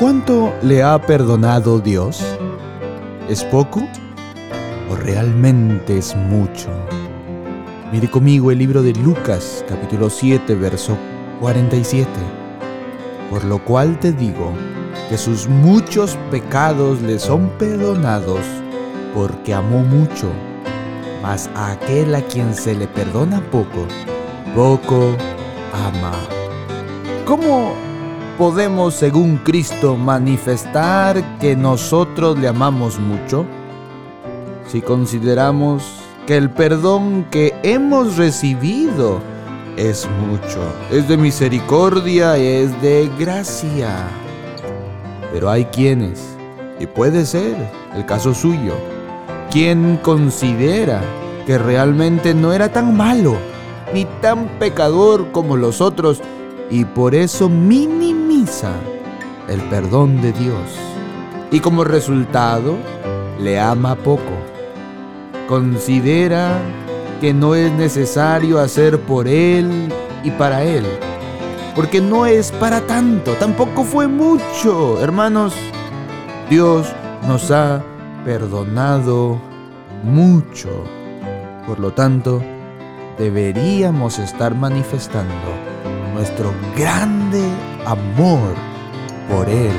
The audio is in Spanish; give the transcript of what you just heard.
¿Cuánto le ha perdonado Dios? ¿Es poco o realmente es mucho? Mire conmigo el libro de Lucas capítulo 7 verso 47. Por lo cual te digo que sus muchos pecados le son perdonados porque amó mucho. Mas a aquel a quien se le perdona poco, poco ama. ¿Cómo podemos, según Cristo, manifestar que nosotros le amamos mucho? Si consideramos que el perdón que hemos recibido es mucho, es de misericordia, es de gracia. Pero hay quienes, y puede ser el caso suyo, quien considera que realmente no era tan malo ni tan pecador como los otros y por eso el perdón de Dios. Y como resultado, le ama poco. Considera que no es necesario hacer por Él y para Él. Porque no es para tanto, tampoco fue mucho. Hermanos, Dios nos ha perdonado mucho. Por lo tanto, deberíamos estar manifestando nuestro grande amor por Él.